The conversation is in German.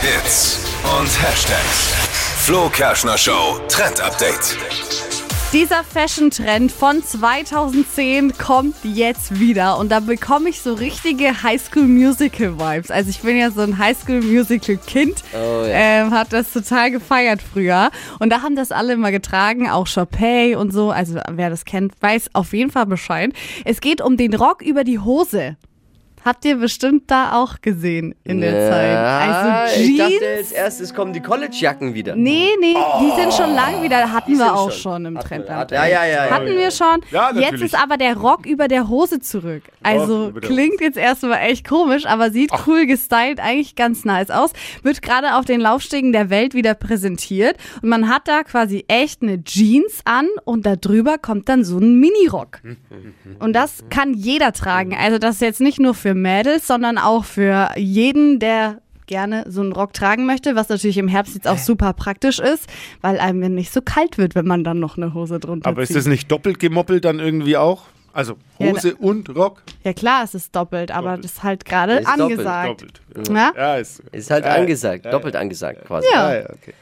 Hits und Hashtags. Flo Kerschner Show Trend Update. Dieser Fashion-Trend von 2010 kommt jetzt wieder und da bekomme ich so richtige Highschool-Musical-Vibes. Also ich bin ja so ein Highschool-Musical-Kind, Oh ja. ähm, hat das total gefeiert früher und da haben das alle immer getragen, auch Chopay und so. Also wer das kennt, weiß auf jeden Fall Bescheid. Es geht um den Rock über die Hose. Habt ihr bestimmt da auch gesehen in der Zeit. Also ich dachte Jeans. als erstes kommen die College-Jacken wieder. Nee, nee, die sind schon lang wieder. Hatten Die wir auch schon. schon im Hatten Trend. ja, ja, ja, ja. Hatten wir schon. Ja, jetzt ist aber der Rock über der Hose zurück. Also klingt jetzt erstmal echt komisch, aber sieht cool gestylt, eigentlich ganz nice aus. Wird gerade auf den Laufstegen der Welt wieder präsentiert. Und man hat da quasi echt eine Jeans an und da drüber kommt dann so ein Minirock. Und das kann jeder tragen. Also das ist jetzt nicht nur für Mädels, sondern auch für jeden, der gerne so einen Rock tragen möchte, was natürlich im Herbst jetzt auch super praktisch ist, weil einem nicht so kalt wird, wenn man dann noch eine Hose drunter Aber ist zieht. das nicht doppelt gemoppelt dann irgendwie auch? Also Ja, Hose und Rock? ja klar, es ist doppelt, aber Doppelt. das ist halt gerade Ist doppelt, angesagt. Doppelt. Ja? Ja, ist, Ist halt Ja, angesagt, ja, doppelt angesagt quasi. Ja. Ah, ja, okay.